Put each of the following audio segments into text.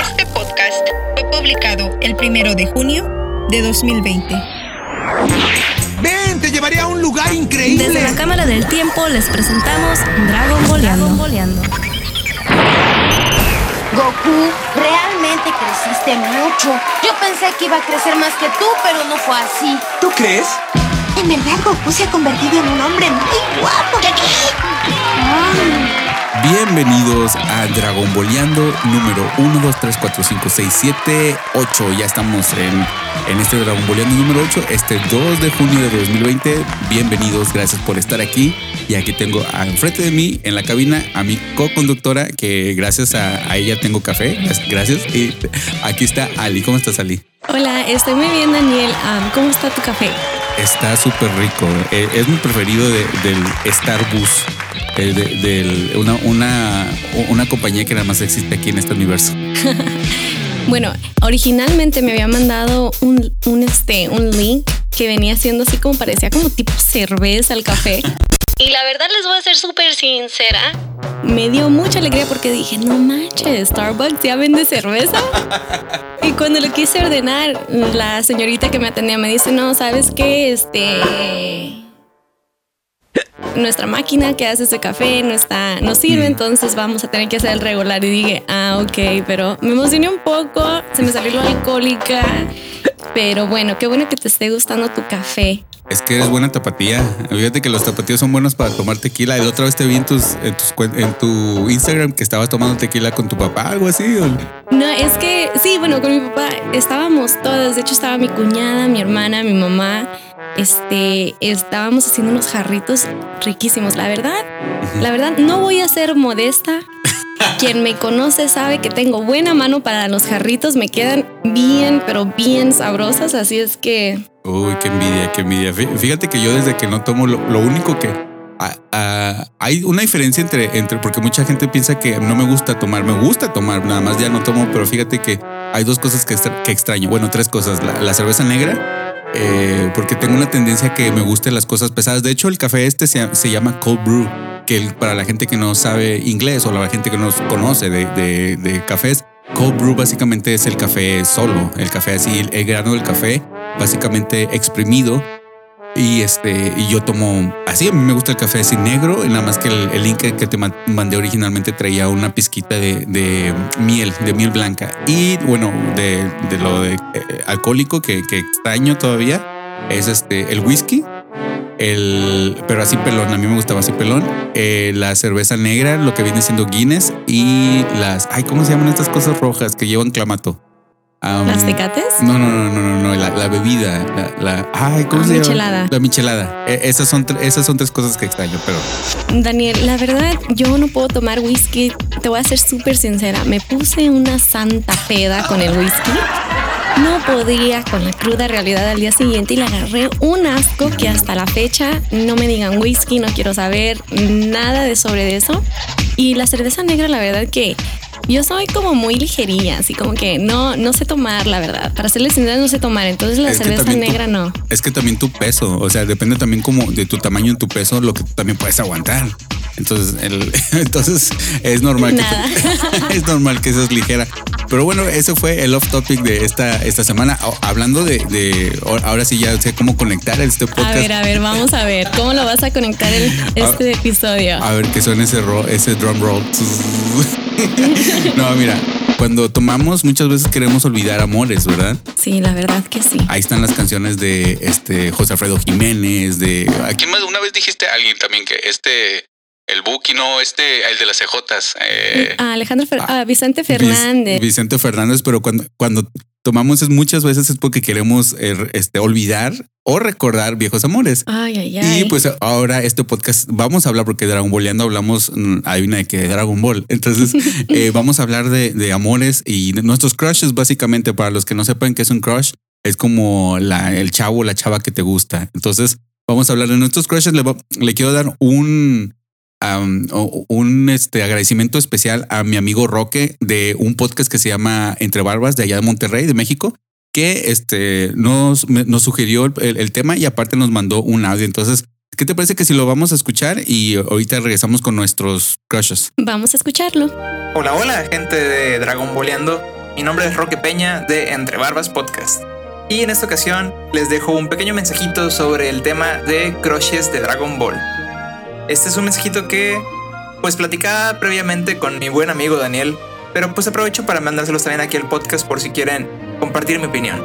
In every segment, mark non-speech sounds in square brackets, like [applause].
Este podcast fue publicado el primero de junio de 2020. Ven, te llevaré a un lugar increíble. Desde la Cámara del Tiempo les presentamos Dragon Boleando. Goku, realmente creciste mucho. Yo pensé que iba a crecer más que tú, pero no fue así. ¿Tú crees? En verdad, Goku se ha convertido en un hombre muy guapo. Bienvenidos a Dragon Boleando número 1, 2, 3, 4, 5, 6, 7, 8. Ya estamos en, en este Dragon Boleando número 8, este 2 de junio de 2020. Bienvenidos, gracias por estar aquí. Y aquí tengo enfrente de mí en la cabina a mi co-conductora, que gracias a, a ella tengo café. Gracias. Y aquí está Ali. ¿Cómo estás, Ali? Hola, estoy muy bien, Daniel. Ah, ¿Cómo está tu café? Está súper rico. Eh, es mi preferido de- del Starbus. eh, de, del- una, una, una compañía que nada más existe aquí en este universo. [laughs] Bueno, originalmente me había mandado un, un, este, un link que venía siendo así como parecía como tipo cerveza el café. [laughs] Y la verdad les voy a ser súper sincera. Me dio mucha alegría porque dije, no manches, Starbucks ya vende cerveza. Y cuando lo quise ordenar, la señorita que me atendía me dice, no, ¿sabes qué? Este... Nuestra máquina que hace ese café no está, no sirve, entonces vamos a tener que hacer el regular. Y dije, ah, ok, pero me emocioné un poco, se me salió la alcohólica. Pero bueno, qué bueno que te esté gustando tu café. Es que eres buena tapatía. Fíjate que los tapatíos son buenos para tomar tequila. La otra vez te vi en, tus, en, en tu Instagram que estabas tomando tequila con tu papá, algo así. No, es que sí, bueno, con mi papá estábamos todas. De hecho, estaba mi cuñada, mi hermana, mi mamá. Este, estábamos haciendo unos jarritos riquísimos. La verdad, la verdad, no voy a ser modesta. Quien me conoce sabe que tengo buena mano para los jarritos. Me quedan bien, pero bien sabrosas. Así es que Uy, qué envidia, qué envidia. Fí- Fíjate que yo desde que no tomo lo, único que... ah, ah, hay una diferencia entre, entre, porque mucha gente piensa que no me gusta tomar, me gusta tomar, nada más ya no tomo, pero fíjate que hay dos cosas que, que extraño. Bueno, tres cosas. La cerveza negra, eh, porque tengo una tendencia que me gusten las cosas pesadas. De hecho, el café este se, se llama cold brew, que para la gente que no sabe inglés o la gente que no conoce de, de- de cafés, cold brew básicamente es el café solo, el café así, el grano del café básicamente exprimido. Y este, y yo tomo así. A mí me gusta el café así negro, nada más que el, el que te ma- mandé originalmente traía una pizquita de, de miel, de miel blanca. Y bueno, de, de lo de eh, alcohólico que, que extraño todavía es este el whisky. El, pero así pelón, a mí me gustaba así pelón. Eh, la cerveza negra, lo que viene siendo Guinness y las, ay, ¿cómo se llaman estas cosas rojas que llevan clamato? Las tecates. no, no, no, no, no, no, la, la bebida, la, la- ay, ¿cómo Ah, se llama? michelada. La michelada. Eh, esas son esas son tres cosas que extraño, pero Daniel, la verdad, yo no puedo tomar whisky. Te voy a ser súper sincera. Me puse una santa peda con el whisky. No podía con la cruda realidad al día siguiente y le agarré un asco que hasta la fecha no me digan whisky, no quiero saber nada de sobre eso. Y la cerveza negra, la verdad que yo soy como muy ligerilla, así como que no, no sé tomar, la verdad. Para serles sincera, no sé tomar. Entonces la Es cerveza negra no. es que también tu peso, o sea, depende también como de tu tamaño en tu peso, lo que tú también puedes aguantar. Entonces, el, [laughs] entonces es normal que [laughs] es normal que seas ligera. Pero bueno, ese fue el off topic de esta, esta semana. Hablando de, de- ahora sí ya sé cómo conectar este A podcast. ver, a ver, vamos a ver. ¿Cómo lo vas a conectar el- [laughs] este episodio? A ver que suene ese, ro- ese drum roll. no, mira, cuando tomamos muchas veces queremos olvidar amores, ¿verdad? Sí, la verdad que sí. Ahí están las canciones de este José Alfredo Jiménez, de ¿A quién más? Una vez dijiste a alguien también que este el Buki, no, este, el de las CJs. Eh, Ah, Alejandro Fer- ah, ah, Vicente Vic- Fernández. Vicente Fernández, pero cuando, cuando tomamos es muchas veces es porque queremos eh, este, olvidar o recordar viejos amores. Ay, ay, ay. Y pues ahora este podcast vamos a hablar porque Dragon Balleando hablamos, mm, hay una de que de Dragon Ball. Entonces [laughs] eh, vamos a hablar de, de amores y de nuestros crushes básicamente para los que no sepan qué es un crush. Es como la, el chavo o la chava que te gusta. Entonces vamos a hablar de nuestros crushes. Le, le quiero dar un, un este, agradecimiento especial a mi amigo Roque de un podcast que se llama Entre Barbas de allá de Monterrey, de México que este, nos, nos sugirió el, el tema y aparte nos mandó un audio. Entonces, ¿qué te parece que si lo vamos a escuchar y ahorita regresamos con nuestros crushes? Vamos a escucharlo. Hola, hola, gente de Dragon Boleando. Mi nombre es Roque Peña de Entre Barbas Podcast. Y en esta ocasión les dejo un pequeño mensajito sobre el tema de crushes de Dragon Ball. Este es un mensajito que pues platicaba previamente con mi buen amigo Daniel, pero pues aprovecho para mandárselos también aquí al podcast por si quieren compartir mi opinión.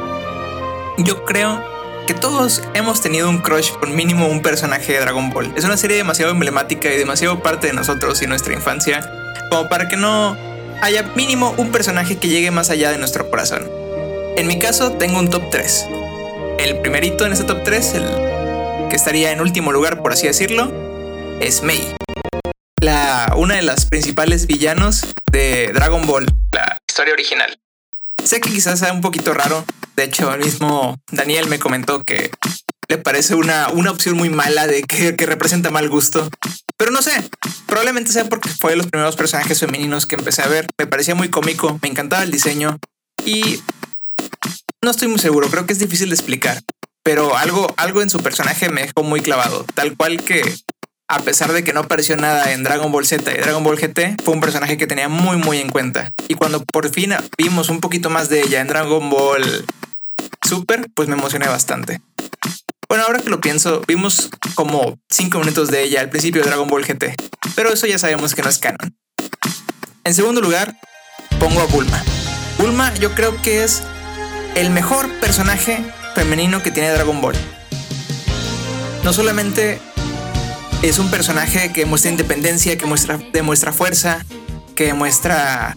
Yo creo que todos hemos tenido un crush con mínimo un personaje de Dragon Ball. Es una serie demasiado emblemática y demasiado parte de nosotros y nuestra infancia como para que no haya mínimo un personaje que llegue más allá de nuestro corazón. En mi caso tengo un top 3. El primerito en ese top 3, el que estaría en último lugar por así decirlo, es Mei. La, una de las principales villanos de Dragon Ball, la historia original. Sé que quizás sea un poquito raro. De hecho, el mismo Daniel me comentó que le parece una, una opción muy mala de que, que representa mal gusto. Pero no sé, probablemente sea porque fue de los primeros personajes femeninos que empecé a ver. Me parecía muy cómico, me encantaba el diseño y no estoy muy seguro, creo que es difícil de explicar. Pero algo, algo en su personaje me dejó muy clavado, tal cual que a pesar de que no apareció nada en Dragon Ball Z y Dragon Ball GT, fue un personaje que tenía muy muy en cuenta. Y cuando por fin vimos un poquito más de ella en Dragon Ball Super, pues me emocioné bastante. Bueno, ahora que lo pienso, vimos como 5 minutos de ella al principio de Dragon Ball GT, pero eso ya sabemos que no es canon. En segundo lugar, pongo a Bulma. Bulma yo creo que es el mejor personaje femenino que tiene Dragon Ball. No solamente es un personaje que muestra independencia, que muestra, demuestra fuerza, que demuestra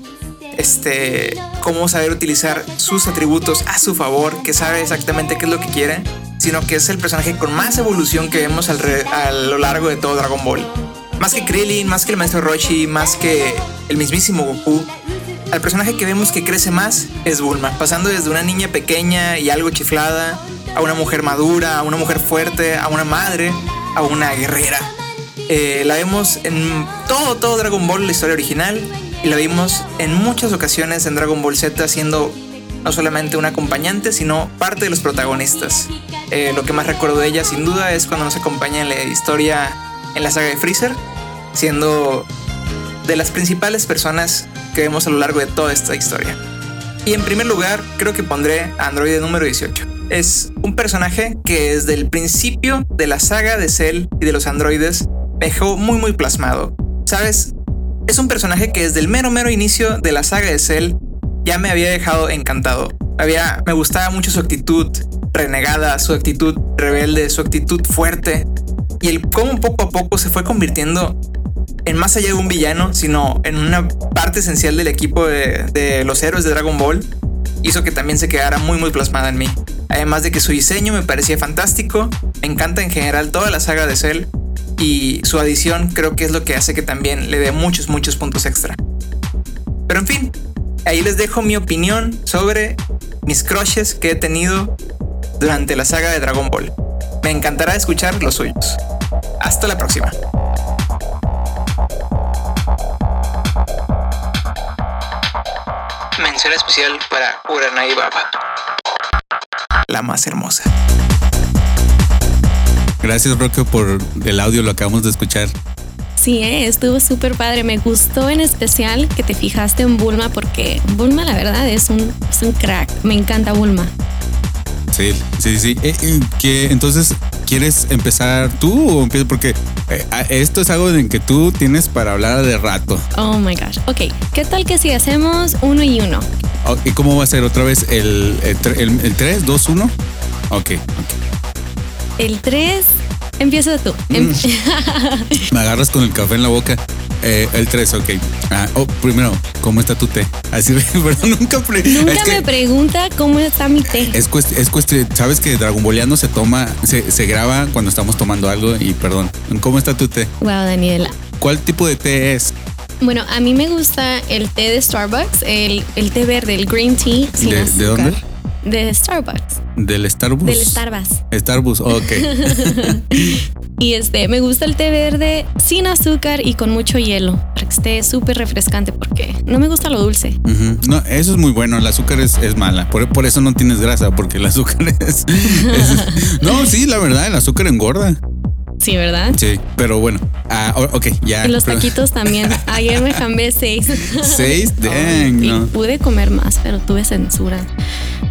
este, cómo saber utilizar sus atributos a su favor, que sabe exactamente qué es lo que quiere, sino que es el personaje con más evolución que vemos a lo largo de todo Dragon Ball. Más que Krillin, más que el maestro Roshi, más que el mismísimo Goku, al personaje que vemos que crece más es Bulma, pasando desde una niña pequeña y algo chiflada, a una mujer madura, a una mujer fuerte, a una madre, a una guerrera. Eh, la vemos en todo, todo Dragon Ball, la historia original, y la vimos en muchas ocasiones en Dragon Ball Z siendo no solamente una acompañante, sino parte de los protagonistas. Eh, lo que más recuerdo de ella, sin duda, es cuando nos acompaña en la historia en la saga de Freezer, siendo de las principales personas que vemos a lo largo de toda esta historia. Y en primer lugar, creo que pondré a Android número 18 es un personaje que desde el principio de la saga de Cell y de los androides me dejó muy muy plasmado. ¿Sabes? Es un personaje que desde el mero mero inicio de la saga de Cell ya me había dejado encantado. Había, me gustaba mucho su actitud renegada, su actitud rebelde, su actitud fuerte y el cómo poco a poco se fue convirtiendo en más allá de un villano, sino en una parte esencial del equipo de, de los héroes de Dragon Ball hizo que también se quedara muy muy plasmada en mí. Además de que su diseño me parecía fantástico, me encanta en general toda la saga de Cell y su adición creo que es lo que hace que también le dé muchos muchos puntos extra. Pero en fin, ahí les dejo mi opinión sobre mis crushes que he tenido durante la saga de Dragon Ball. Me encantará escuchar los suyos. Hasta la próxima. Mención especial para Uranai Baba la más hermosa. Gracias, Roque, por el audio, lo acabamos de escuchar. Sí, eh, estuvo súper padre. Me gustó en especial que te fijaste en Bulma porque Bulma, la verdad, es un, es un crack. Me encanta Bulma. Sí, sí, sí. Eh, eh, que entonces, ¿quieres empezar tú o empiezo? Porque esto es algo en que tú tienes para hablar de rato. Oh my gosh. Ok, ¿qué tal que si hacemos uno y uno? ¿Y cómo va a ser otra vez el, el, el, 3, 2, 1? Ok, El 3, empieza tú. Mm. [laughs] Me agarras con el café en la boca. Eh, el 3, ok. Ah, oh, primero, ¿cómo está tu té? Así, [laughs] pero nunca, nunca me pregunta cómo está mi té. Es, cuestión, es cuestión, sabes que Dragon Balleando se toma, se, se graba cuando estamos tomando algo y perdón. ¿Cómo está tu té? Wow, Daniela. ¿Cuál tipo de té es? Bueno, a mí me gusta el té de Starbucks, el, el té verde, el green tea. Sin ¿De, ¿De dónde? De Starbucks. ¿Del Starbucks? Del Starbucks. Starbucks, ok. [laughs] y este, me gusta el té verde sin azúcar y con mucho hielo, para que esté súper refrescante, porque no me gusta lo dulce. No, eso es muy bueno, el azúcar es, es mala, por, por, eso no tienes grasa, porque el azúcar [laughs] es, es... No, sí, la verdad, el azúcar engorda. Sí, ¿verdad? Sí, pero bueno. Ah, ok, ya. Y los taquitos también. [laughs] Ayer me jambé seis. Seis, [laughs] dang, y no. pude comer más, pero tuve censura.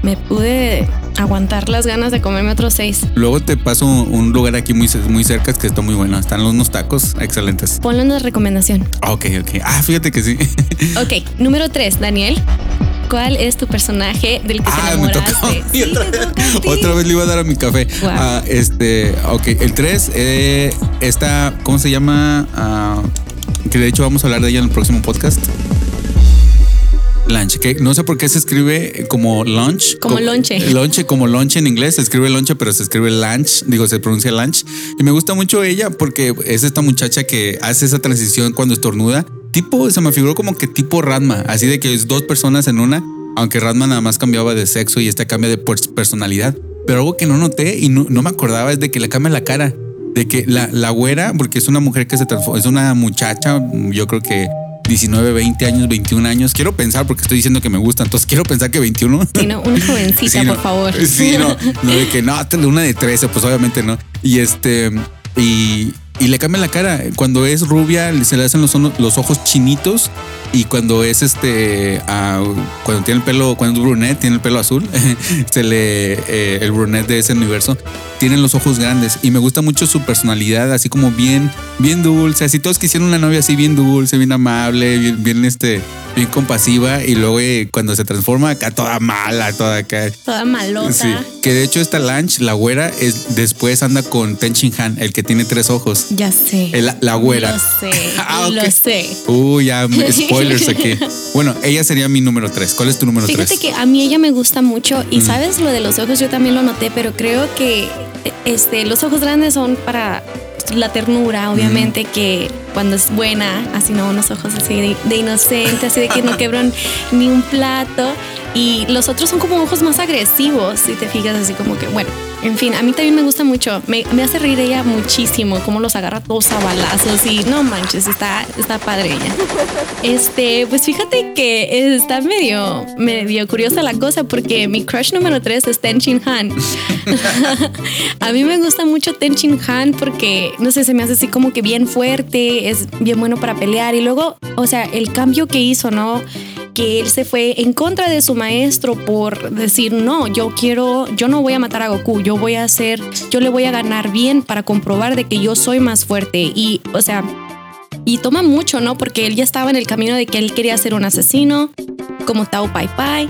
Me pude aguantar las ganas de comerme otros seis. Luego te paso un lugar aquí muy, muy cerca que está muy bueno. Están unos tacos excelentes. Ponle una recomendación. Ok, ok. Ah, fíjate que sí. [laughs] Ok, número tres, Daniel. ¿Cuál es tu personaje del que te Ah, me enamoraste? [laughs] Sí, otra, te vez, otra vez le iba a dar a mi café. Wow. Ah, este, ok. El 3, eh, esta, ¿cómo se llama? Ah, que de hecho vamos a hablar de ella en el próximo podcast. Lunch, que no sé por qué se escribe como lunch. Como lonche. [laughs] Lonche, como lonche en inglés. Se escribe lonche, pero se escribe lunch. Digo, se pronuncia lunch. Y me gusta mucho ella porque es esta muchacha que hace esa transición cuando estornuda. Tipo, se me figuró como que tipo Radma, así de que es dos personas en una, aunque Radma nada más cambiaba de sexo y esta cambia de pers- personalidad. Pero algo que no noté y no, no me acordaba es de que le cambia la cara. De que la, la güera, porque es una mujer que se transforma, es una muchacha, yo creo que 19, 20 años, 21 años. Quiero pensar porque estoy diciendo que me gusta, entonces quiero pensar que 21. Sí, no, una [laughs] jovencita, Sí, no. por favor. Sí, no, no de que no, una de 13, pues obviamente no. Y este, y, y le cambian la cara. Cuando es rubia, se le hacen los, los ojos chinitos. Y cuando es este, ah, cuando tiene el pelo, cuando es brunette, tiene el pelo azul, [laughs] se le, eh, el brunette de ese universo, tienen los ojos grandes. Y me gusta mucho su personalidad, así como bien, bien dulce. Así todos quisieron una novia así bien dulce, bien amable, bien, bien este, bien compasiva. Y luego eh, cuando se transforma acá toda mala, toda acá. Toda malota. Sí, que de hecho esta Lanch, la güera, es, después anda con Ten Shin Han, el que tiene tres ojos. Ya sé. El- la güera. Lo sé. [laughs] Ah, ok. Lo sé. Uy, ya, spoilers aquí. [laughs] Bueno, ella sería mi número tres. ¿Cuál es tu número Fíjate tres? que a mí ella me gusta mucho y sabes lo de los ojos yo también lo noté, pero creo que este los ojos grandes son para la ternura, obviamente que cuando es buena, así no unos ojos así de, de inocente, así de que no [laughs] quebran ni un plato y los otros son como ojos más agresivos, si te fijas así como que bueno, en fin, a mí también me gusta mucho, me, hace reír ella muchísimo, como los agarra todos a balazos y no manches, está está padre ella. Este, pues fíjate que está medio, medio curiosa la cosa porque mi crush número 3 es Ten Shin Han. [laughs] a mí me gusta mucho Ten Han porque, no sé, se me hace así como que bien fuerte, es bien bueno para pelear y luego, o sea, el cambio que hizo, ¿no? Que él se fue en contra de su maestro por decir, no, yo quiero, yo no voy a matar a Goku, yo voy a hacer, yo le voy a ganar bien para comprobar de que yo soy más fuerte. Y, o sea, y toma mucho, ¿no? Porque él ya estaba en el camino de que él quería ser un asesino, como Tao Pai Pai.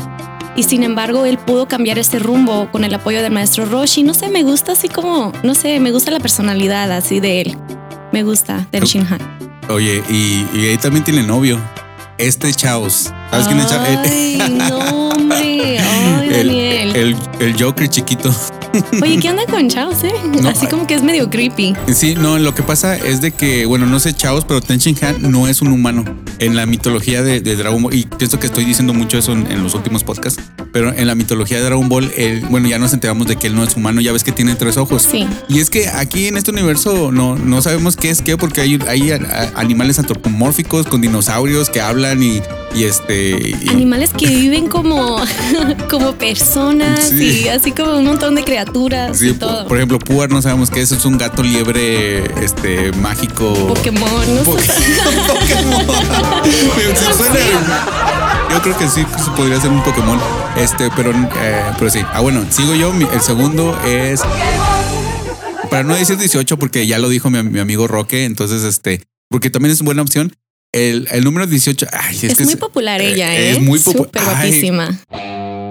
Y sin embargo, él pudo cambiar ese rumbo con el apoyo del maestro Roshi. No sé, me gusta así como, no sé, me gusta la personalidad así de él. Me gusta del Shinhan. Oye, y, y ahí también tiene novio. Este Chaos. ¿Sabes quién es Chaos? Ay, [laughs] no, hombre. Ay, el, Daniel. el, el Joker chiquito. Oye, ¿qué onda con Chaos, eh? No, Así como que es medio creepy. Sí, no, lo que pasa es de que, bueno, no sé Chaos, pero Ten Shin Han no es un humano. En la mitología de, de Dragon Ball, y pienso que estoy diciendo mucho eso en, en los últimos podcasts, pero en la mitología de Dragon Ball, él, bueno, ya nos enteramos de que él no es humano, ya ves que tiene tres ojos. Sí. Y es que aquí en este universo no, no sabemos qué es qué, porque hay, hay animales antropomórficos con dinosaurios que hablan y, y este. y- Animales que viven como, [laughs] como personas Sí. y así como un montón de criaturas Sí, y todo. por ejemplo, Puar no sabemos qué es, es un gato liebre este mágico. Pokémon, no. [laughs] Pokémon. [laughs] Yo creo que sí, podría ser un Pokémon. Este, pero, eh, pero sí. Ah, bueno, sigo yo. El segundo es. Para no decir 18, porque ya lo dijo mi, mi amigo Roque, entonces este, porque también es buena opción. El, el número 18, ay, es, Es, que muy popular ella, ¿eh? Es muy popular. Súper guapísima.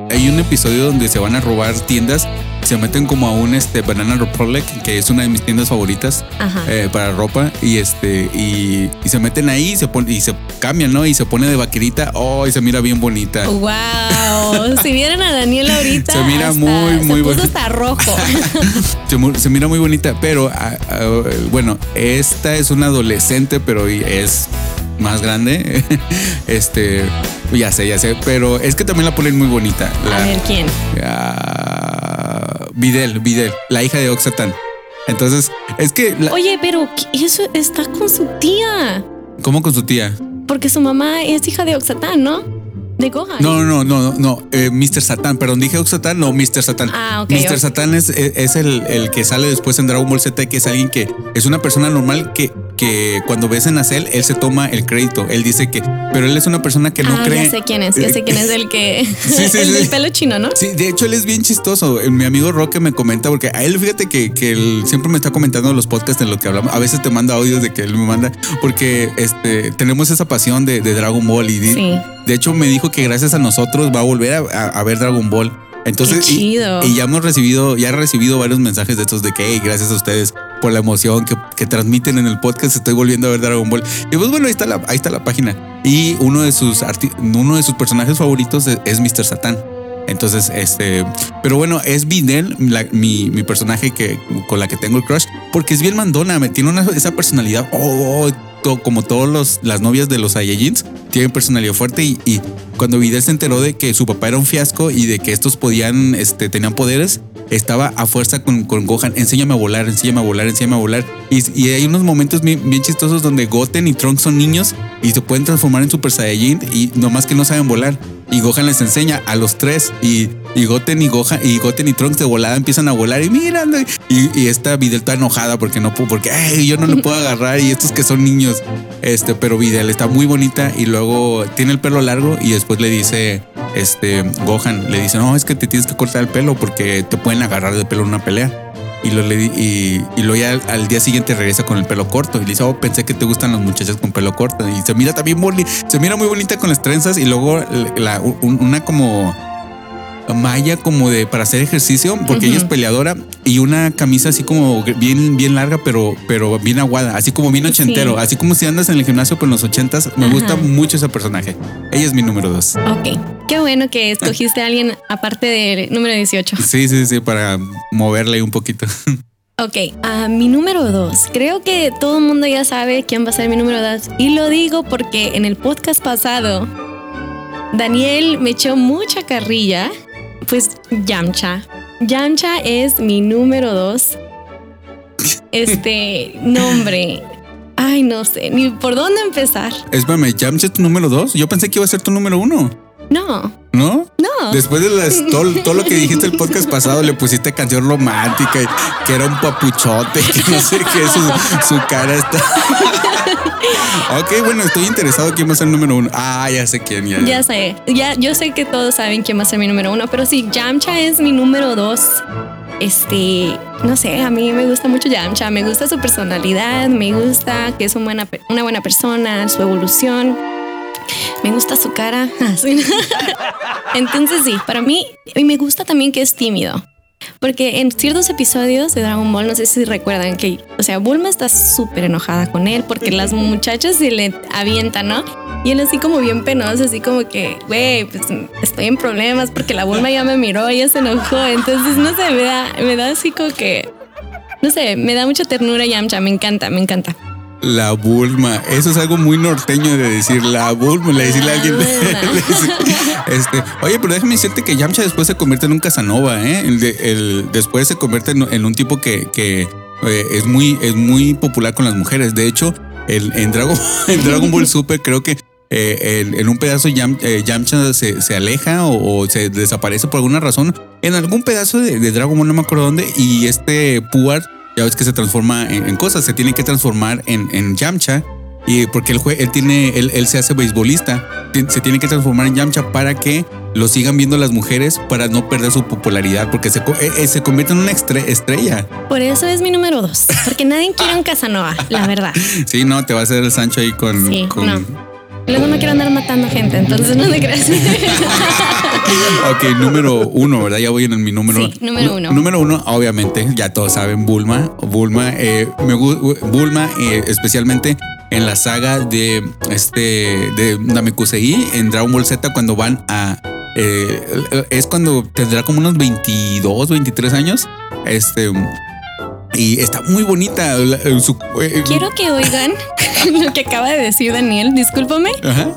Hay un episodio donde se van a robar tiendas, se meten como a un este Banana Republic, que es una de mis tiendas favoritas eh, para ropa, y este, y, y se meten ahí y se pon- y se cambian, ¿no? Y se pone de vaquerita, oh, y se mira bien bonita. Wow, si vieran a Daniel ahorita, Se mira hasta- muy, muy bueno. hasta rojo. [laughs] Se mira muy bonita, pero ah, ah, bueno, esta es una adolescente, pero es más grande. [laughs] este, ya sé, ya sé, pero es que también la ponen muy bonita. La, A ver quién. Videl, Videl, la hija de Oxatan. Entonces, es que, la- Oye, pero ¿qué- eso está con su tía. ¿cómo con su tía? Porque su mamá es hija de Oxatán, ¿no? De Gohan. No, no, no, no, no, eh, Mr. Satan, perdón, dije Oxatan, no, Mr. Satan. Ah, ok, Mr. ok. Satan es, es- es el, el que sale después en Dragon Ball Z, que es alguien que es una persona normal que, que cuando ves en Cell, él se toma el crédito. Él dice que, pero él es una persona que no ah, cree. ya sé quién es, ya sé quién es el que. [laughs] Sí, [laughs] sí, el sí. del pelo chino, ¿no? Sí, de hecho él es bien chistoso. Eh, Mi amigo Roque me comenta, porque a él fíjate que, que él siempre me está comentando los podcasts en los que hablamos. A veces te manda audios de que él me manda, porque este tenemos esa pasión de, de Dragon Ball y de, Sí. de hecho me dijo que gracias a nosotros va a volver a, a- a ver Dragon Ball. Entonces, Qué y- chido. Y, ya hemos recibido, ya he recibido varios mensajes de estos de que hey, gracias a ustedes por la emoción que, que transmiten en el podcast. Estoy volviendo a ver Dragon Ball. Y pues bueno, ahí está la, ahí está la página. Y uno de sus uno de sus personajes favoritos es, es Mr. Satan. Entonces, este, pero bueno, es Videl, mi, mi personaje que con la que tengo el crush, porque es bien mandona, me tiene una, esa personalidad, oh, como todas las novias de los Saiyajins, tienen personalidad fuerte y, y cuando Videl se enteró de que su papá era un fiasco y de que estos podían, este, tenían poderes, estaba a fuerza con, con Gohan, enséñame a volar, enséñame a volar, enséñame a volar. Y, y hay unos momentos bien, bien chistosos donde Goten y Trunks son niños y se pueden transformar en Super Saiyajin y nomás que no saben volar. Y Gohan les enseña a los tres y, y Goten y Gohan y Goten y Trunks de volada empiezan a volar y miran y, y esta Videl está enojada porque no puedo, porque "Ay, yo no lo puedo agarrar y estos que son niños. Este, pero Videl está muy bonita y luego tiene el pelo largo y después le dice, este, Gohan le dice, no, es que te tienes que cortar el pelo porque te pueden agarrar de pelo en una pelea. Y, lo, y, y luego ya al, día siguiente regresa con el pelo corto. Y le dice, oh, pensé que te gustan las muchachas con pelo corto. Y se mira también se mira muy bonita con las trenzas. Y luego una como malla como de para hacer ejercicio, porque ella es peleadora. Y una camisa así como bien, bien larga, pero, pero bien aguada. Así como bien ochentero. Sí. Así como si andas en el gimnasio con los ochentas. Me Ajá. gusta mucho ese personaje. Ella es mi número dos. Ok. Qué bueno que escogiste a alguien aparte del número 18. Sí, sí, sí, para moverle un poquito. Ok, a mi número dos. Creo que todo el mundo ya sabe quién va a ser mi número dos. Y lo digo porque en el podcast pasado, Daniel me echó mucha carrilla. Pues Yamcha. Yamcha es mi número dos. Este nombre. Ay, no sé ni por dónde empezar. Espérame, ¿Yamcha es tu número dos? Yo pensé que iba a ser tu número uno. No, ¿No? no. Después de las- todo, todo lo que dijiste el podcast pasado, le pusiste canción romántica y que era un papuchote, que no sé qué, su, su cara está. [laughs] [laughs] ok, bueno, estoy interesado quién va a ser el número uno. Ah, ya sé quién, ya. Ya sé, ya, yo sé que todos saben quién va a ser mi número uno, pero sí, Yamcha es mi número dos. Este, no sé, a mí me gusta mucho Yamcha, me gusta su personalidad, me gusta que es una buena persona, su evolución, me gusta su cara. [laughs] Sí. [laughs] Entonces sí, para mí, y me gusta también que es tímido. Porque en ciertos episodios de Dragon Ball, no sé si recuerdan que, o sea, Bulma está súper enojada con él porque las muchachas se le avientan, ¿no? Y él así como bien penoso, así como que, güey, pues estoy en problemas porque la Bulma ya me miró, ella se enojó. Entonces, no sé, me da, me da así como que, no sé, me da mucha ternura Yamcha, me encanta, me encanta. La Bulma. Eso es algo muy norteño de decir la Bulma, le decirle a alguien. [laughs] Este, oye, pero déjame decirte que Yamcha después se convierte en un Casanova, ¿eh? El de- el- después se convierte en, en un tipo que, que, eh, es, muy, es muy popular con las mujeres. De hecho, el- en, Dragon, [laughs] en Dragon Ball Super creo que eh, en, en un pedazo Yam- eh, Yamcha se, se aleja o, o se desaparece por alguna razón. En algún pedazo de, de Dragon Ball, no me acuerdo dónde, y este Puar ya ves que se transforma en, en cosas, se tiene que transformar en, en Yamcha. Y porque él, él tiene, él, él se hace beisbolista, se tiene que transformar en Yamcha para que lo sigan viendo las mujeres para no perder su popularidad, porque se, eh, eh, se convierte en una estre- estrella. Por eso es mi número dos, porque nadie quiere un Casanova, la verdad. [laughs] Sí, no, te va a hacer el Sancho ahí con. Sí, con- no. Luego no quiero andar matando gente, entonces no te creas. [laughs] Ok, número uno, ¿verdad? Ya voy en mi número Sí, número uno. Número uno, obviamente, ya todos saben, Bulma. Bulma, eh, me Bulma, eh, especialmente en la saga de este de Namekusei en Dragon Ball Z cuando van a eh, es cuando tendrá como unos 22, 23 años. Este y está muy bonita. la- su- eh, Quiero que oigan [laughs] lo que acaba de decir Daniel, discúlpame. Ajá.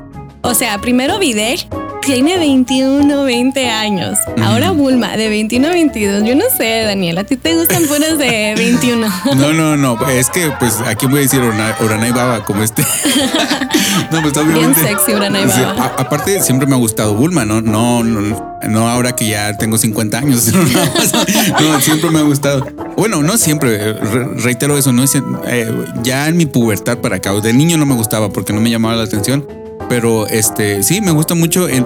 O sea, primero Videl, tiene 21, 20 años. Ahora Bulma, de 21 a 22. Yo no sé, Daniel, ¿a ti te gustan puras de 21? [laughs] No, no, no. Es que, pues, aquí voy a decir Urana y Baba, como este. [laughs] no, pues, obviamente. Bien sexy, Urana y Baba. aparte, siempre me ha gustado Bulma, ¿no? No, no, no ahora que ya tengo 50 años. [laughs] no, siempre me ha gustado. Bueno, no siempre, reitero eso, no eh, ya en mi pubertad para acá, de niño no me gustaba porque no me llamaba la atención pero este sí me gusta mucho en,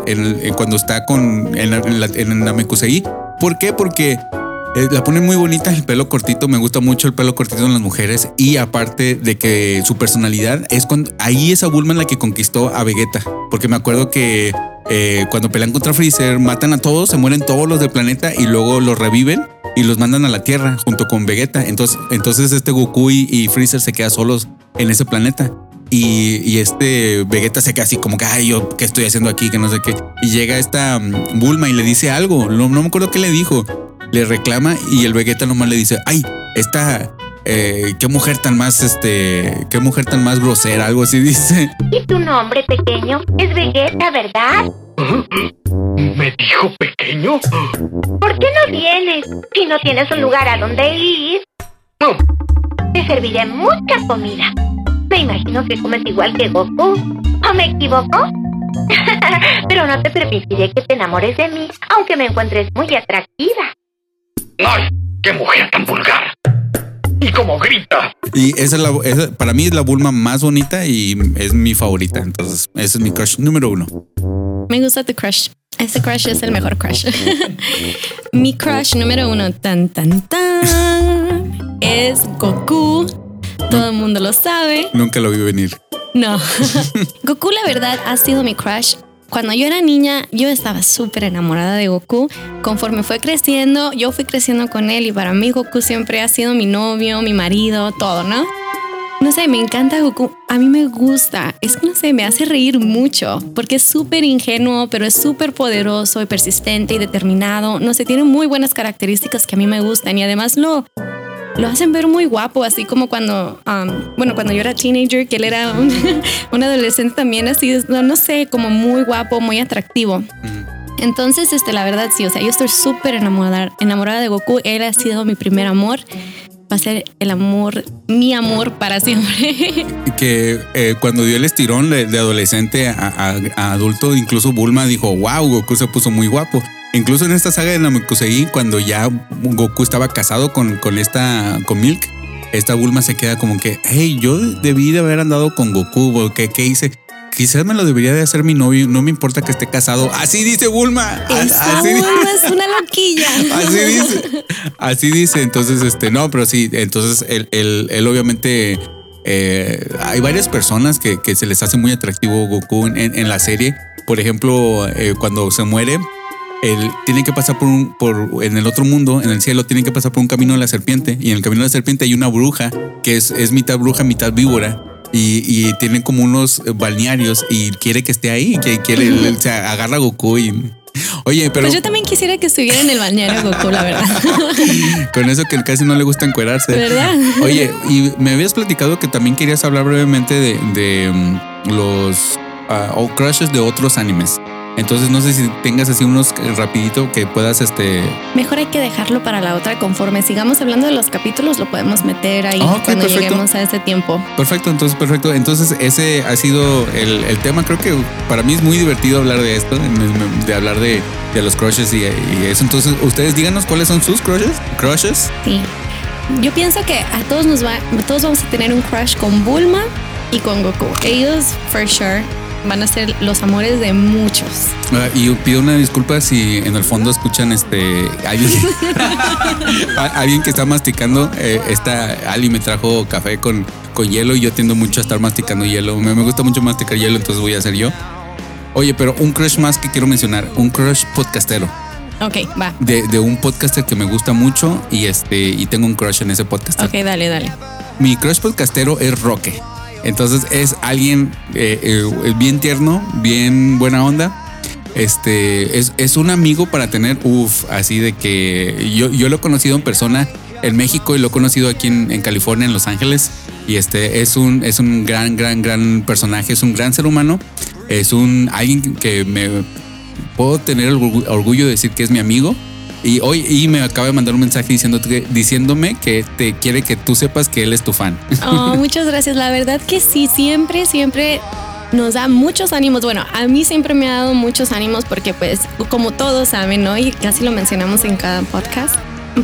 cuando está con en la, ¿Por qué? Porque eh, la ponen muy bonita, el pelo cortito, me gusta mucho el pelo cortito en las mujeres y aparte de que su personalidad es cuando ahí esa Bulma en la que conquistó a Vegeta, porque me acuerdo que eh, cuando pelean contra Freezer matan a todos, se mueren todos los del planeta y luego los reviven y los mandan a la Tierra junto con Vegeta. Entonces, entonces este Goku y, y Freezer se quedan solos en ese planeta. Y, este Vegeta se queda así como que, ay, yo qué estoy haciendo aquí, que no sé qué. Y llega esta mm, Bulma y le dice algo, no, no me acuerdo qué le dijo. Le reclama y el Vegeta nomás le dice, ay, esta, eh, qué mujer tan más, este, qué mujer tan más grosera, algo así [laughs] dice. ¿Y tu nombre pequeño? Es Vegeta, ¿verdad? ¿Me dijo pequeño? ¿Por qué no vienes? Si no tienes un lugar a donde ir. No. Te serviré mucha comida. Imagino que comes igual que Goku. ¿O me equivoco? [laughs] Pero no te permitiré que te enamores de mí, aunque me encuentres muy atractiva. ¡Ay! ¡Qué mujer tan vulgar! Y como grita. Y esa es la, para mí es la Bulma más bonita y es mi favorita. Entonces, ese es mi crush número uno. Me gusta tu crush. Ese crush es el mejor crush. [laughs] mi crush número uno, tan, tan, tan, es Goku todo el mundo lo sabe. Nunca lo vi venir. No. [laughs] Goku, la verdad, ha sido mi crush. Cuando yo era niña, yo estaba súper enamorada de Goku. Conforme fue creciendo, yo fui creciendo con él y para mí Goku siempre ha sido mi novio, mi marido, todo, ¿no? No sé, me encanta Goku. A mí me gusta. Es que no sé, me hace reír mucho porque es súper ingenuo, pero es súper poderoso y persistente y determinado. No sé, tiene muy buenas características que a mí me gustan y además lo, lo hacen ver muy guapo, así como cuando, um, bueno, cuando yo era teenager, que él era un, [laughs] adolescente también, así, no, sé, como muy guapo, muy atractivo. Entonces, este, la verdad sí, o sea, yo estoy súper enamorada, enamorada de Goku. Él ha sido mi primer amor. Va a ser el amor, mi amor para siempre. [laughs] Que eh, cuando dio el estirón de, adolescente a, a, adulto, incluso Bulma dijo, wow, Goku se puso muy guapo. Incluso en esta saga de Namekusei, cuando ya Goku estaba casado con, con esta, con Milk, esta Bulma se queda como que, hey, yo debí de haber andado con Goku, ¿qué, qué hice? Quizás me lo debería de hacer mi novio, no me importa que esté casado. Así dice Bulma. así Bulma es una loquilla. [laughs] Así dice. Así dice. Entonces, este, no, pero sí, entonces él, él, obviamente eh, hay varias personas que, que, se les hace muy atractivo Goku en, en la serie. Por ejemplo, eh, cuando se muere, él tiene que pasar por un, por, en el otro mundo, en el cielo, tiene que pasar por un camino de la serpiente. Y en el camino de la serpiente hay una bruja que es, es mitad bruja, mitad víbora. Y, y tiene como unos balnearios y quiere que esté ahí, que quiere, él, se agarra a Goku y Oye, pero. Pues yo también quisiera que estuviera en el balneario Goku, la verdad. [laughs] Con eso que casi no le gusta encuerarse. ¿Verdad? Oye, y me habías platicado que también querías hablar brevemente de, de mm, los uh, crushes de otros animes. Entonces no sé si tengas así unos rapidito que puedas este. Mejor hay que dejarlo para la otra. Conforme sigamos hablando de los capítulos, lo podemos meter ahí ah, cuando lleguemos a ese tiempo. Perfecto, entonces perfecto. Entonces ese ha sido el, tema. Creo que para mí es muy divertido hablar de esto, de hablar de, los crushes y, eso. Entonces ustedes díganos cuáles son sus crushes. Crushes. Sí. Yo pienso que a todos nos va, todos vamos a tener un crush con Bulma y con Goku. Ellos, for sure van a ser los amores de muchos. Ah, y pido una disculpa si en el fondo escuchan este alguien, [laughs] [laughs] alguien que está masticando. Eh, esta Ali me trajo café con, con hielo y yo tiendo mucho a estar masticando hielo. Me, me gusta mucho masticar hielo, entonces voy a hacer yo. Oye, pero un crush más que quiero mencionar, un crush podcastero. Ok, va. De, de, un podcaster que me gusta mucho y este y tengo un crush en ese podcast. Ok, dale, dale. Mi crush podcastero es Roque. Entonces es alguien eh, eh, bien tierno, bien buena onda. Este es, es un amigo para tener, uff, así de que yo, yo lo he conocido en persona en México y lo he conocido aquí en, California, en Los Ángeles. Y este es un, es un gran, gran, gran personaje, es un gran ser humano. Es un alguien que me, puedo tener el orgu- orgullo de decir que es mi amigo. Y hoy y me acaba de mandar un mensaje diciéndome que te quiere que tú sepas que él es tu fan. [laughs] Oh, muchas gracias. La verdad que sí, siempre, siempre nos da muchos ánimos. Bueno, a mí siempre me ha dado muchos ánimos porque pues como todos saben, ¿no? Y casi lo mencionamos en cada podcast.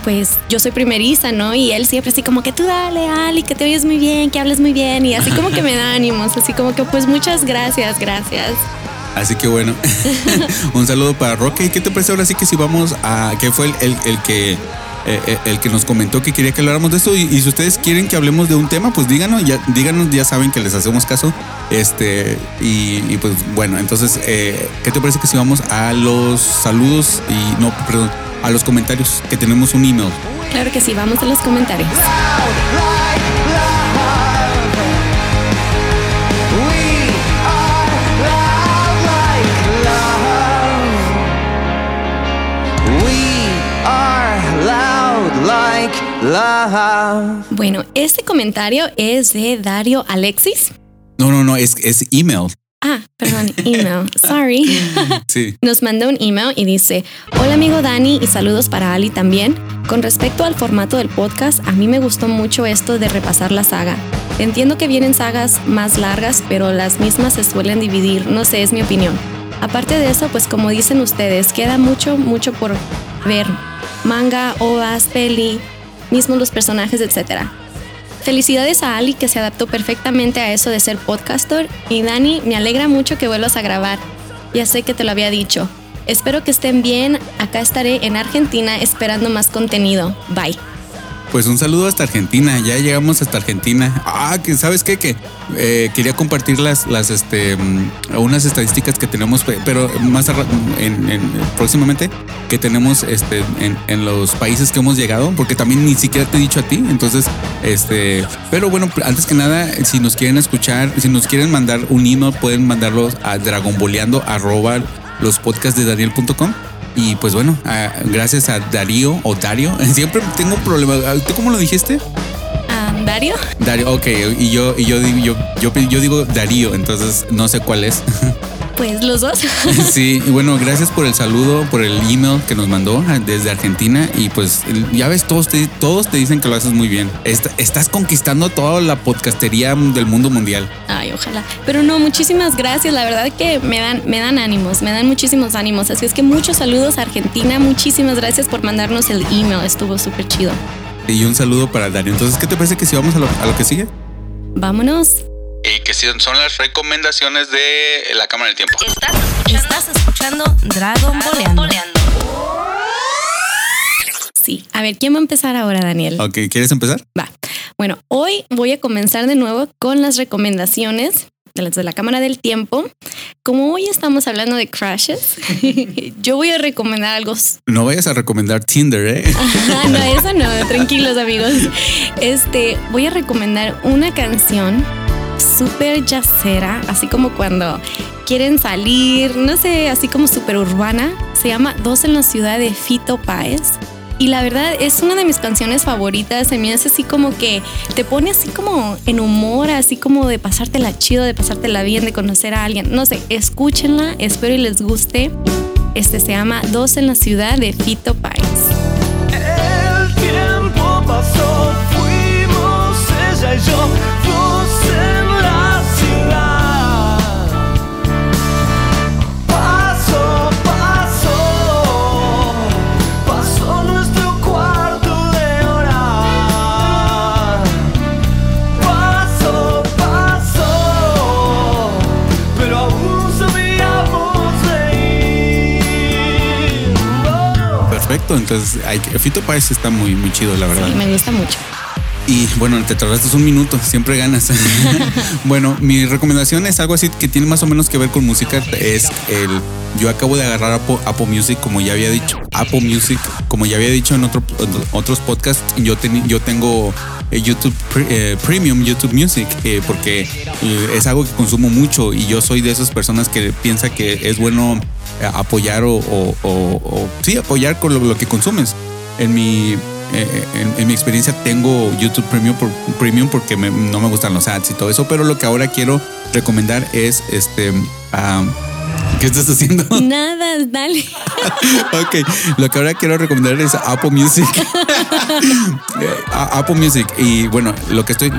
Pues yo soy primeriza, ¿no? Y él siempre así como que tú dale, Ali, que te oyes muy bien, que hables muy bien. Y así como que me da ánimos, así como que pues muchas gracias, gracias. Así que bueno, [laughs] un saludo para Roque. ¿Y qué te parece ahora sí que si vamos a que fue el, el- que eh, eh, el que nos comentó que quería que habláramos de esto y, y si ustedes quieren que hablemos de un tema, pues díganos, ya, díganos, ya saben que les hacemos caso. Este, y, y pues bueno, entonces, eh, ¿qué te parece que si vamos a los saludos y no, perdón, a los comentarios que tenemos un email? Claro que sí, vamos a los comentarios. Bueno, este comentario es de Dario Alexis. No, no, no, es, es email. Ah, perdón, email. [laughs] Sorry. Sí. Nos mandó un email y dice, hola amigo Dani y saludos para Ali también. Con respecto al formato del podcast, a mí me gustó mucho esto de repasar la saga. Entiendo que vienen sagas más largas, pero las mismas se suelen dividir, no sé, es mi opinión. Aparte de eso, pues como dicen ustedes, queda mucho, mucho por ver. Manga, ovas, peli, mismos los personajes, etc. Felicidades a Ali que se adaptó perfectamente a eso de ser podcaster y Dani, me alegra mucho que vuelvas a grabar. Ya sé que te lo había dicho. Espero que estén bien. Acá estaré en Argentina esperando más contenido. Bye. Pues un saludo hasta Argentina, ya llegamos hasta Argentina. Ah, que sabes qué, que eh, quería compartir las, las este, mm, unas estadísticas que tenemos, pe- pero más en, en- próximamente que tenemos este, en, en los países que hemos llegado, porque también ni siquiera te he dicho a ti. Entonces, este, pero bueno, antes que nada, si nos quieren escuchar, si nos quieren mandar un email, pueden mandarlos a dragonboleando arroba los podcasts de Daniel.com. Y pues bueno, ah, gracias a Darío o Dario. [laughs] Siempre tengo un problema. Ah, ¿Tú cómo lo dijiste? Ah, Dario. Dario, ok. Y yo, y yo, yo, yo, yo digo Darío, entonces no sé cuál es. [laughs] Pues los dos. [laughs] Sí, y bueno, gracias por el saludo, por el email que nos mandó ah, desde Argentina. Y pues ya ves, todos te, todos te dicen que lo haces muy bien. Est- estás conquistando toda la podcastería del mundo mundial. Ay, ojalá. Pero no, muchísimas gracias. La verdad que me dan, me dan ánimos, me dan muchísimos ánimos. Así es que muchos saludos a Argentina. Muchísimas gracias por mandarnos el email. Estuvo súper chido. Y un saludo para Dario. Entonces, ¿qué te parece que si vamos a lo, a lo que sigue? Vámonos. Y que son las recomendaciones de la Cámara del Tiempo. Estás escuchando Dragon Boleando. Sí. A ver, ¿quién va a empezar ahora, Daniel? Ok, ¿quieres empezar? Va. Bueno, hoy voy a comenzar de nuevo con las recomendaciones de las de la Cámara del Tiempo. Como hoy estamos hablando de crashes, [laughs] yo voy a recomendar algo. No vayas a recomendar Tinder, ¿eh? Ah, [laughs] no, eso no, tranquilos amigos. Este, voy a recomendar una canción súper yacera, así como cuando quieren salir, no sé, así como súper urbana. Se llama Dos en la ciudad de Fito Páez. Y la verdad es una de mis canciones favoritas. Se me hace así como que te pone así como en humor, así como de pasártela chido, de pasártela bien, de conocer a alguien. No sé, escúchenla, espero y les guste. Este se llama Dos en la ciudad de Fito Páez. El tiempo pasó, fuimos ella y yo, Entonces hay que, Fito Páez está muy, muy chido, la verdad. Sí, me gusta mucho. Y bueno, te tardaste un minuto, siempre ganas. [laughs] bueno, mi recomendación es algo así que tiene más o menos que ver con música. Es el. Yo acabo de agarrar Apple, Apple Music, como ya había dicho. Apple Music, como ya había dicho en otro- otros podcasts, yo, teni- yo tengo eh, YouTube eh, Premium, YouTube Music, eh, porque es algo que consumo mucho y yo soy de esas personas que piensa que es bueno apoyar o, o- o- o- sí, apoyar con lo, lo que consumes. En mi, eh, en, en mi experiencia tengo YouTube Premium, por, Premium porque me- no me gustan los ads y todo eso, pero lo que ahora quiero recomendar es este ¿Qué estás haciendo? [laughs] Nada, dale. [laughs] ok, lo que ahora quiero recomendar es Apple Music. [laughs] Eh, Apple Music. Y bueno, lo que estoy.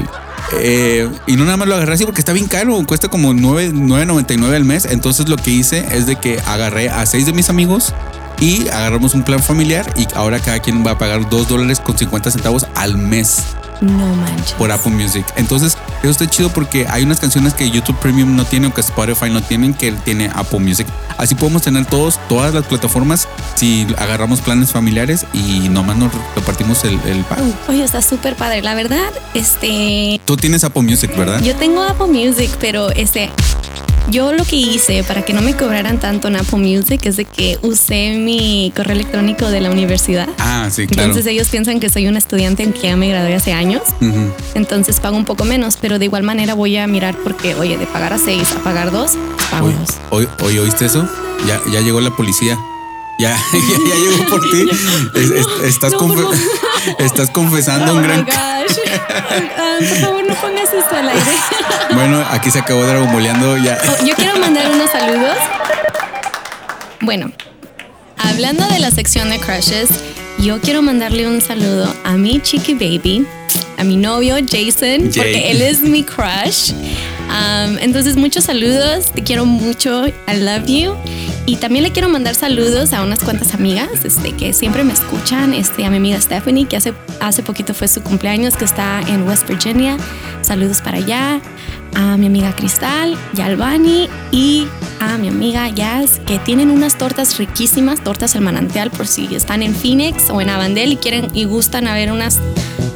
Eh, y no nada más lo agarré así porque está bien caro, cuesta como 9 9.99 al mes. Entonces lo que hice es de que agarré a seis de mis amigos y agarramos un plan familiar y ahora cada quien va a pagar 2 dólares con 50 centavos al mes No manches. por Apple Music. Entonces, eso está chido porque hay unas canciones que YouTube Premium no tiene o que Spotify no tienen que tiene Apple Music. Así podemos tener todos, todas las plataformas si agarramos planes familiares y nomás nos repartimos el, el pago. Oye, está súper padre. La verdad, este, Tú tienes Apple Music, ¿verdad? yo tengo Apple Music, pero este, yo lo que hice para que no me cobraran tanto en Apple Music es de que usé mi correo electrónico de la universidad. Ah, sí, claro. Entonces ellos piensan que soy una estudiante aunque ya me gradué hace años. Entonces pago un poco menos, pero de igual manera voy a mirar porque, oye, de pagar a seis a pagar dos, pago dos. oye, oye, ¿oíste eso? Ya, ya llegó la policía. Ya, [laughs] ya, ya llegó por ti. [laughs] Es- es- estás, No, por confe- favor. [laughs] estás confesando un Oh my gran... Ah, por favor, no pongas esto al aire. [laughs] Bueno, aquí se acabó dragomoleando ya. Oh, Yo quiero mandar unos saludos. Bueno, hablando de la sección de crushes, yo quiero mandarle un saludo a mi chiqui baby, a mi novio Jason, Jay. porque él es mi crush. Um, entonces, muchos saludos, te quiero mucho, I love you. Y también le quiero mandar saludos a unas cuantas amigas este, que siempre me escuchan. Este, a mi amiga Stephanie, que hace, hace poquito fue su cumpleaños, que está en West Virginia. Saludos para allá. A mi amiga Cristal, Yalvani y a mi amiga Jazz, que tienen unas tortas riquísimas, tortas el manantial, por si están en Phoenix o en Avandel y quieren y gustan a ver unas,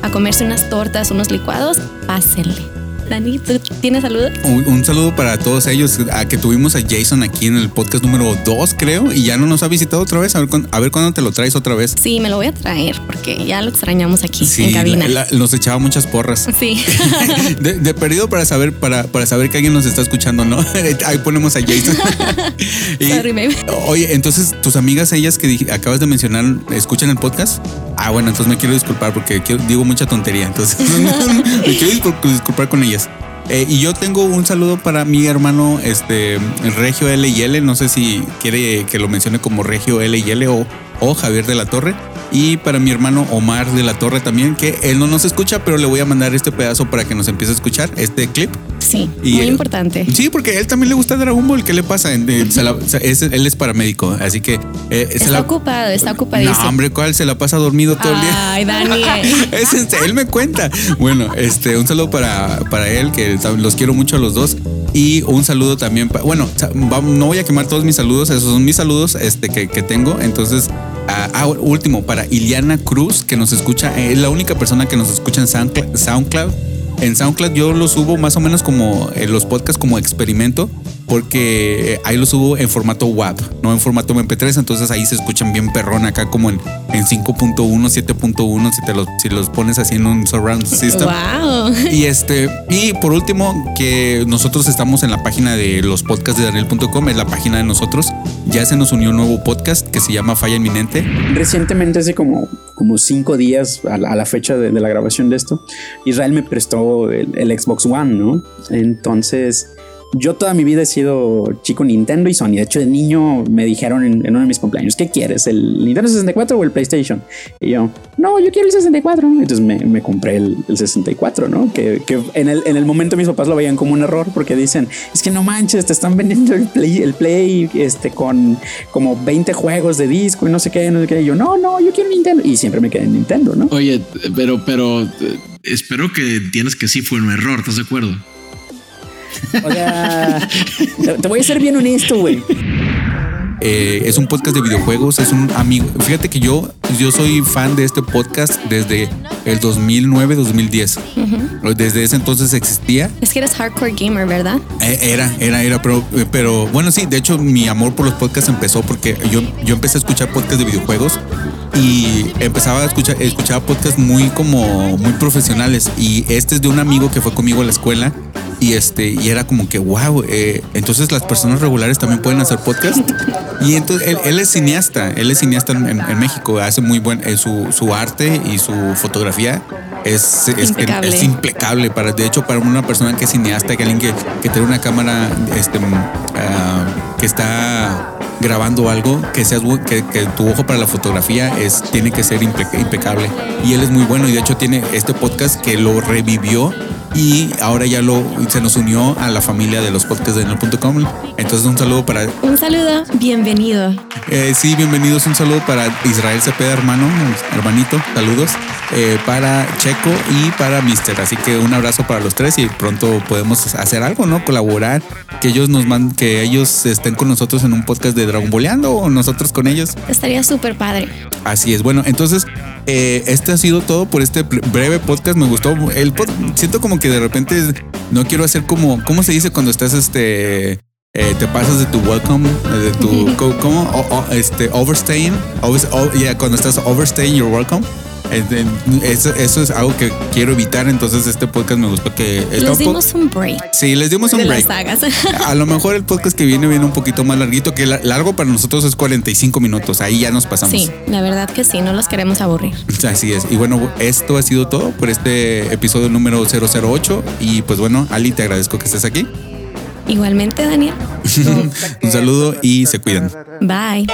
a comerse unas tortas, unos licuados, pásenle. Dani, ¿tú tienes saludos? Un, un saludo para todos ellos, a que tuvimos a Jason aquí en el podcast número 2, creo, y ya no nos ha visitado otra vez. A ver, a ver cuándo te lo traes otra vez. Sí, me lo voy a traer porque ya lo extrañamos aquí en cabina. la- la- nos echaba muchas porras. Sí. [laughs] De, de perdido para saber, para, para saber que alguien nos está escuchando, ¿no? [laughs] Ahí ponemos a Jason. [laughs] Y- Sorry, baby. Oye, entonces tus amigas, ellas que acabas de mencionar, ¿escuchan el podcast? Ah, bueno, entonces me quiero disculpar porque quiero- digo mucha tontería. Entonces me quiero discul- disculpar con ellas. Eh, y yo tengo un saludo para mi hermano, este Regio L y L. No sé si quiere que lo mencione como Regio L y L o, o Javier de la Torre. Y para mi hermano Omar de la Torre también, que él no nos escucha, pero le voy a mandar este pedazo para que nos empiece a escuchar, este clip. Sí, Y, muy importante. Sí, porque a él también le gusta Dragon Ball. ¿Qué le pasa? Se la- se- es- él es paramédico, así que eh, se Está la- ocupado, está ocupadísimo. No, hombre, ¿cuál? Se la pasa dormido todo el día. Ay, Dani. [laughs] Es él me cuenta. Bueno, este, un saludo para, para él, que los quiero mucho a los dos. Y un saludo también, bueno, no voy a quemar todos mis saludos, esos son mis saludos este, que, que tengo. Entonces, ah, último, para Iliana Cruz, que nos escucha, eh, es la única persona que nos escucha en SoundCloud. SoundCloud. En SoundCloud yo lo subo más o menos como en los podcasts como experimento, porque eh, ahí lo subo en formato WAV, no en formato MP3, entonces ahí se escuchan bien perrón acá como en, en 5.1, 7.1, si te los, si los pones así en un surround system. Wow. Y este, y por último, que nosotros estamos en la página de los podcasts de Daniel.com, es la página de nosotros. Ya se nos unió un nuevo podcast que se llama Falla Inminente. Recientemente, hace como, como cinco días a la, fecha de, de la grabación de esto, Israel me prestó el, el Xbox One, ¿no? Entonces, yo toda mi vida he sido chico Nintendo y Sony. De hecho, de niño me dijeron en, uno de mis cumpleaños, ¿qué quieres? ¿El Nintendo 64 o el PlayStation? Y yo, no, yo quiero el 64. Entonces me, compré el, el 64, ¿no? Que, que en, el, en el momento mis papás lo veían como un error porque dicen, es que no manches, te están vendiendo el Play, el Play este, con como 20 juegos de disco y no sé qué, no sé qué. Y yo, no, no, yo quiero Nintendo. Y siempre me quedé en Nintendo, ¿no? Oye, pero, pero eh, espero que entiendas que sí fue un error, ¿estás de acuerdo? O sea, te, voy a ser bien honesto, güey. Eh, es un podcast de videojuegos, es un amigo. Fíjate que yo, yo soy fan de este podcast desde el 2009-2010. Desde ese entonces existía. Es que eres hardcore gamer, ¿verdad? Eh, Era, era, era, pero, eh, pero bueno, sí, de hecho mi amor por los podcasts empezó porque yo, yo empecé a escuchar podcasts de videojuegos y empezaba a escuchar, escuchaba podcasts muy como muy profesionales y este es de un amigo que fue conmigo a la escuela y este y era como que wow, eh, entonces las personas regulares también pueden hacer podcast y entonces él, él es cineasta, él es cineasta en, México, hace muy buen eh, su, su arte y su fotografía es, es, Impecable. es impecable para de hecho para una persona que es cineasta que alguien que, que tiene una cámara este ah, que está grabando algo, que seas que, que tu ojo para la fotografía es tiene que ser impe- impecable. Y él es muy bueno y de hecho tiene este podcast que lo revivió y ahora ya lo se nos unió a la familia de los podcasts de Nel.com. Entonces un saludo para Un saludo, bienvenido. eh, sí, bienvenidos. Un saludo para Israel Cepeda, hermano, hermanito. Saludos. Eh, para Checo y para Mister. Así que un abrazo para los tres y pronto podemos hacer algo, ¿no? Colaborar. Que ellos nos man, que ellos estén con nosotros en un podcast de Dragon Boleando o nosotros con ellos. Estaría súper padre. Así es. Bueno, entonces, eh, este ha sido todo por este bre- breve podcast. Me gustó. El pod- siento como que de repente no quiero hacer como, ¿cómo se dice cuando estás este? eh, te pasas de tu welcome, eh, de tu, [laughs] ¿cómo? O- o- este, overstaying. Overs- o- yeah, cuando estás overstaying your welcome. Eso, eso es algo que quiero evitar. Entonces, este podcast me gustó que. Les dimos un break. Sí, les dimos un de break. las sagas. [laughs] A lo mejor el podcast que viene viene un poquito más larguito, que la- largo para nosotros es 45 minutos. Ahí ya nos pasamos. Sí, la verdad que sí, no los queremos aburrir. [laughs] Así es. Y bueno, esto ha sido todo por este episodio número 008. Y pues bueno, Ali, te agradezco que estés aquí. Igualmente, Daniel. [laughs] Un saludo y se cuidan. Bye.